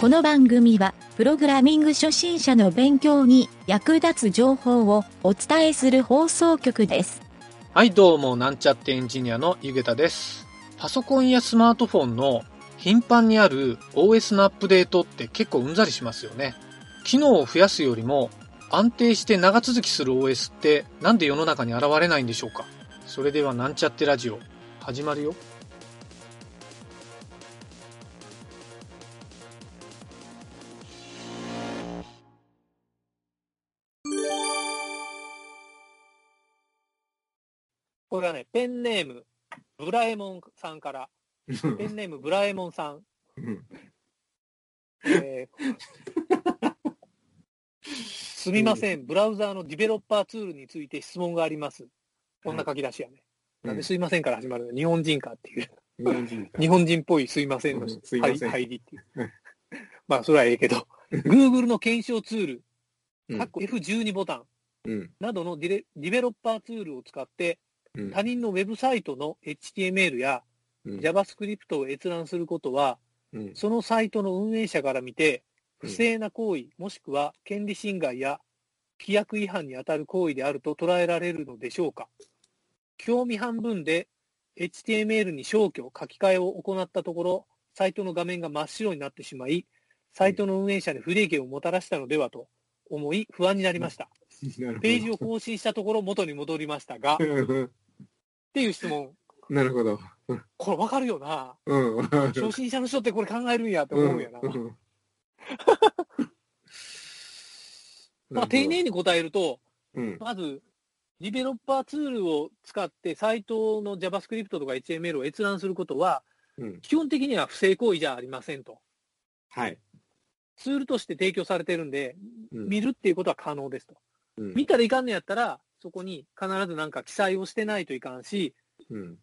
この番組は、プログラミング初心者の勉強に役立つ情報をお伝えする放送局です。はい、どうも、なんちゃってエンジニアのゆげたです。パソコンやスマートフォンの頻繁にある OS のアップデートって結構うんざりしますよね。機能を増やすよりも安定して長続きする OS ってなんで世の中に現れないんでしょうかそれではなんちゃってラジオ始まるよ。これはね、ペンネーム、ブラエモンさんから、ペンネーム、ブラエモンさん。えーすみません、ブラウザーのディベロッパーツールについて質問があります。こんな書き出しやね。なんですいませんから始まるの？日本人かっていう、日本人日本人っぽいすいませんのうん。すいません。入入りっていう。まあ、それはええけど、Google の検証ツール、うん。かっこ F12 ボタンうん。などのディレディベロッパーツールを使って、うん。他人のウェブサイトの HTML やうん。JavaScript を閲覧することは、うん。そのサイトの運営者から見て、うん不正な行為、もしくは権利侵害や規約違反に当たる行為であると捉えられるのでしょうか。興味半分で HTML に消去、書き換えを行ったところ、サイトの画面が真っ白になってしまい、サイトの運営者に不利益をもたらしたのではと思い、不安になりました。ページを更新したところ、元に戻りましたが、っていう質問。なるほど。これわかるよな。うん。初心者の人ってこれ考えるんやって思うんやな。うん まあ、丁寧に答えると、うん。まず、ディベロッパーツールを使って、サイトの JavaScript とか HTML を閲覧することは、うん。基本的には不正行為じゃありませんと。はい。ツールとして提供されてるんで、うん見るっていうことは可能ですと。うん見たらいかんのやったら、そこに必ずなんか記載をしてないといかんし、うん。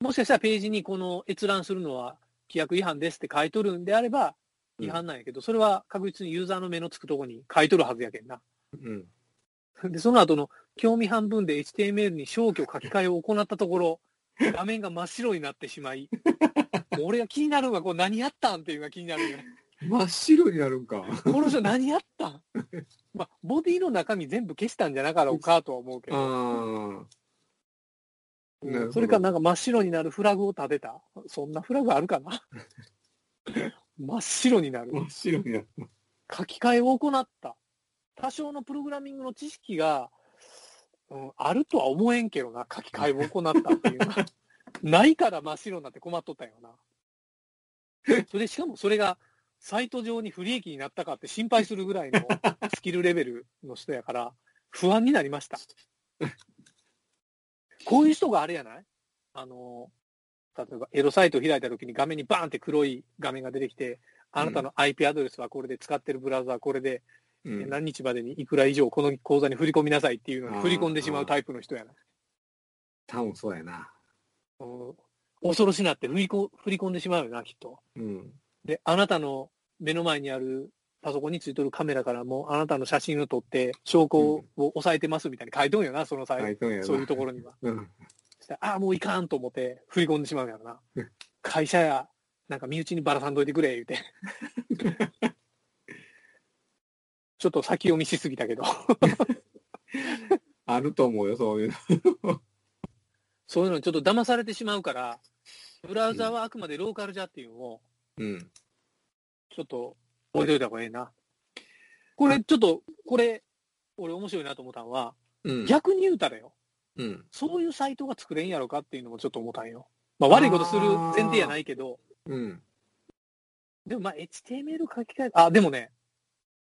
もしかしたらページにこの閲覧するのは規約違反ですって書いとるんであれば、違反なんやけど、それは確実にユーザーの目のつくとこに書いとるはずやけんな。うん。で、その後の興味半分で HTML に消去書き換えを行ったところ、画面が真っ白になってしまい、俺が気になるのが、こう何やったんっていうのが気になるよね。真っ白になるんか。この人何やったん？まあ、ボディの中身全部消したんじゃなかろうかとは思うけあど、それからなんか真っ白になるフラグを立てた？そんなフラグあるかな？真っ白になる。真っ白になる。書き換えを行った。多少のプログラミングの知識が、うん、あるとは思えんけどな、書き換えを行ったっていうのは。ないから真っ白になって困っとったんよな。それでしかもそれがサイト上に不利益になったかって心配するぐらいの スキルレベルの人やから、不安になりました。こういう人があれやない？あの、例えばエロサイトを開いた時に画面にバーンって黒い画面が出てきて、あなたの IP アドレスはこれで使ってるブラウザはこれで、うん。何日までにいくら以上この口座に振り込みなさいっていうのに振り込んでしまうタイプの人やな。多分そうやな。うん恐ろしなって振りこ振り込んでしまうよな、きっと。うん。で、あなたの目の前にあるパソコンについてるカメラからもあなたの写真を撮って証拠を押さえてますみたいに書いとんよな、その際。そういうところには。うん。そしたらああ、もういかんと思って振り込んでしまうやろなうん。会社や、なんか身内にばらさんといてくれ、言うて。ちょっと先読みしすぎたけど。あると思うよ、そういうの。そういうのにちょっと騙されてしまうから、ブラウザはあくまでローカルじゃっていうのを、うん。ちょっと覚えておいた方がええな。これ、ちょっと、これ、俺面白いなと思ったのは、うん。逆に言うたらよ、うん。そういうサイトが作れんやろかっていうのもちょっと思ったんよ。まあ悪いことする前提やないけど、うん。でもまあ HTML 書き換え、あ、でもね、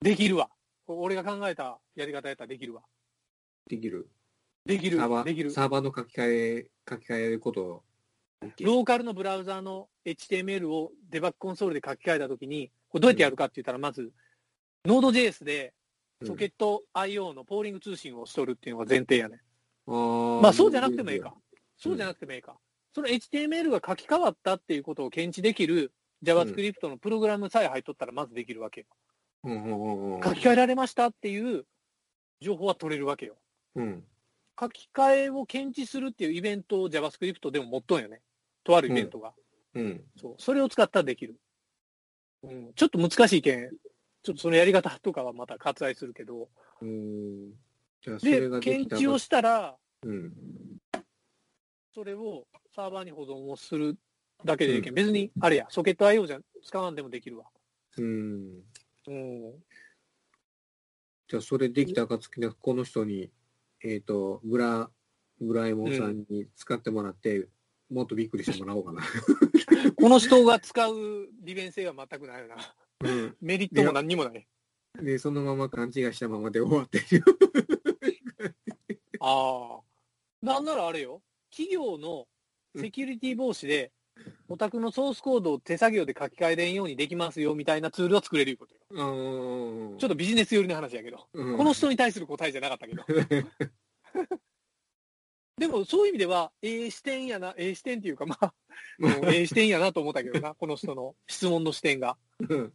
できるわ。俺が考えたやり方やったらできるわ。できる。できる。サーバーの書き換え、書き換えること。ローカルのブラウザーの HTML をデバッグコンソールで書き換えたときに、これどうやってやるかって言ったら、まず、Node.js でソケット IO のポーリング通信をしとるっていうのが前提やね。うん。まあそうじゃなくてもいいか。そうじゃなくてもいいか。その HTML が書き換わったっていうことを検知できる JavaScript のプログラムさえ入っとったらまずできるわけよ。うん。書き換えられましたっていう情報は取れるわけよ。うん。書き換えを検知するっていうイベントを JavaScript でも持っとんよね。とあるイベントが。うん。そう。それを使ったらできる。うん、ちょっと難しいけん、ちょっとそのやり方とかはまた割愛するけど、うん。じゃあ、そでれが、で検知をしたら、うん。それをサーバーに保存をするだけでいいけん、別に、あれや、ソケット IO じゃ使わんでもできるわ。うん。うん。じゃあ、それできた暁には、この人に、えっ、と、ブラ、ブラえもんさんに使ってもらって、もっとびっくりしてもらおうかな。この人が使う利便性は全くないよな。うん。メリットも何にもない。で、そのまま勘違いしたままで終わってる。ああ。なんならあれよ。企業のセキュリティ防止で、お宅のソースコードを手作業で書き換えれんようにできますよみたいなツールを作れるいうことよ。うん。ちょっとビジネス寄りの話やけど。うんこの人に対する答えじゃなかったけど。でもそういう意味では、ええ視点やな、ええ視点っていうか、まあ、うんええ視点やなと思ったけどな、この人の質問の視点が。う ん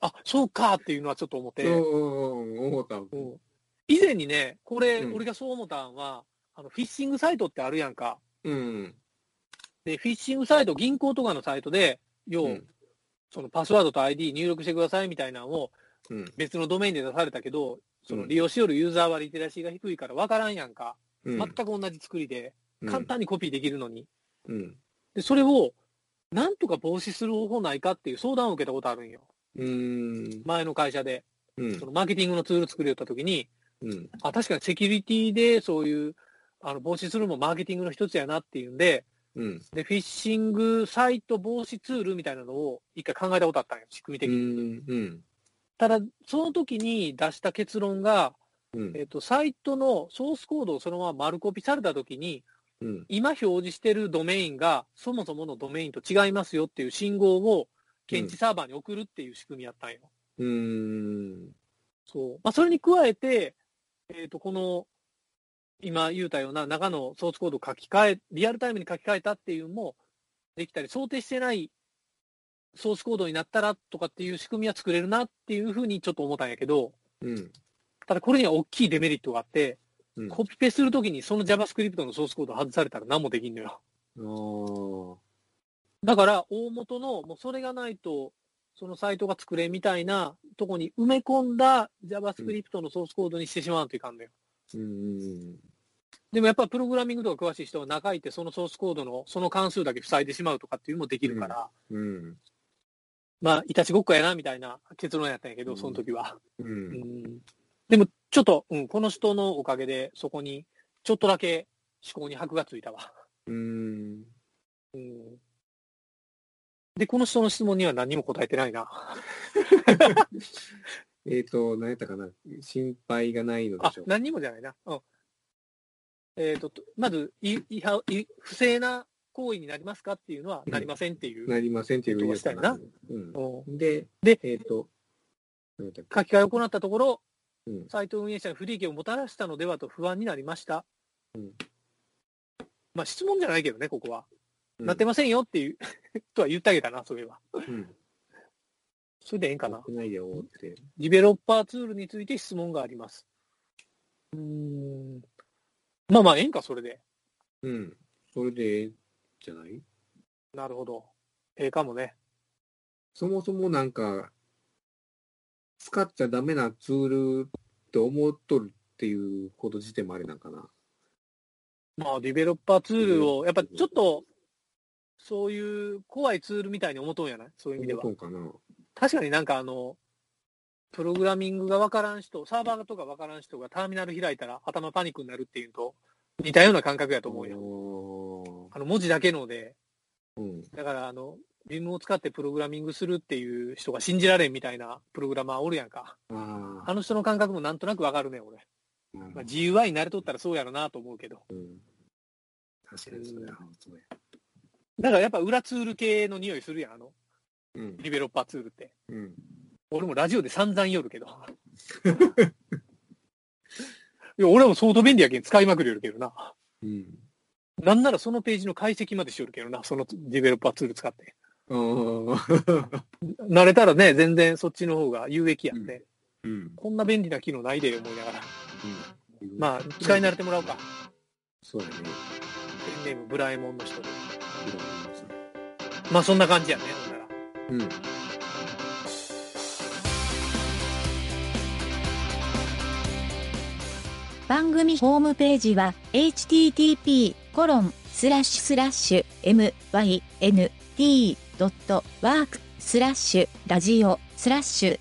あ、そうかっていうのはちょっと思って。うん、思った。うん以前にね、これ、うん俺がそう思ったんは、あの、フィッシングサイトってあるやんか。うん。で、フィッシングサイト、銀行とかのサイトで、要、うんそのパスワードと ID 入力してくださいみたいなのをうん。別のドメインで出されたけど、そのうん利用しよるユーザーはリテラシーが低いから分からんやんか。うん。全く同じ作りで、簡単にコピーできるのに。うん。で、それを、なんとか防止する方法ないかっていう相談を受けたことあるんよ。うん。前の会社で。うんそ。のマーケティングのツール作りよったときに、うん。あ、確かにセキュリティでそういう、あの、防止するのもマーケティングの一つやなっていうんで、うん。で、フィッシングサイト防止ツールみたいなのを一回考えたことあったんよ、仕組み的うに。ん。うん。ただ、その時に出した結論が、うん。えっと、サイトのソースコードをそのまま丸コピされた時に、うん。今表示してるドメインがそもそものドメインと違いますよっていう信号を検知サーバーに送るっていう仕組みやったんよ。うん。そう。まあ、それに加えて、えっ、と、この、今言うたような中のソースコードを書き換え、リアルタイムに書き換えたっていうのもできたり、想定してないソースコードになったらとかっていう仕組みは作れるなっていうふうにちょっと思ったんやけど、うん。ただこれには大きいデメリットがあって、うん。コピペするときにその JavaScript のソースコードを外されたら何もできんのよ。だから、大元の、もうそれがないと、そのサイトが作れみたいなとこに埋め込んだ JavaScript のソースコードにしてしまうといかんのよ。うん。でもやっぱプログラミングとか詳しい人は中いてそのソースコードのその関数だけ塞いでしまうとかっていうのもできるから、うん。まあ、いたちごっこやなみたいな結論やったんやけど、うんその時は。う。うんん。でも、ちょっと、うん、この人のおかげでそこにちょっとだけ思考に箔がついたわ。うん。うん。で、この人の質問には何にも答えてないな。えっと、何やったかな？心配がないのであしょう、。何にもじゃないな。うん。えっ、と、まず、い、いは、い、不正な行為になりますかっていうのは、うんなりませんっていう。なりませんっていう意味だったなうん。うんで、でえっと、何やったっけ？書き換えを行ったところ、うんサイト運営者に不利益をもたらしたのではと不安になりました。うんまあ、質問じゃないけどね、ここは。うんなってませんよっていう、とは言ってあげたな、そういえば。うん。それでええんかな。ないよって。ディベロッパーツールについて質問があります。うーん。まあまあ、ええんか、それで。うん。それでええじゃない？なるほど。ええかもね。そもそもなんか、使っちゃダメなツールって思っとるっていうこと自体もあれなんかな。まあ、ディベロッパーツールを、やっぱちょっと、そういう怖いツールみたいに思っとんやない？そういう意味ではかな。確かになんかあの、プログラミングがわからん人、サーバーとかわからん人がターミナル開いたら頭パニックになるっていうのと似たような感覚やと思うよ。よ。あの文字だけので、うん。だからあの、ビームを使ってプログラミングするっていう人が信じられんみたいなプログラマーおるやんか。ああの人の感覚もなんとなくわかるね、俺。あ。まあ、GUI に慣れとったらそうやろなと思うけど。うん。確かにそれはそうや。だからやっぱ裏ツール系の匂いするやん、あの、うん。ディベロッパーツールって。うん。俺もラジオで散々言るけど。いや、俺も相当便利やけん使いまくりよるけどな。うん。なんならそのページの解析までしよるけどな、そのディベロッパーツール使って。ああ。慣れたらね、全然そっちの方が有益やって。うん。こんな便利な機能ないで思いながら。うん。まあ、使い慣れてもらおうか。そうやね。ペンネームブラえもんの人で。いろいろありますねまあそんな感じやね、ほんなら。うん。番組ホームページは http コ .work スラッシュラジオスラッシュ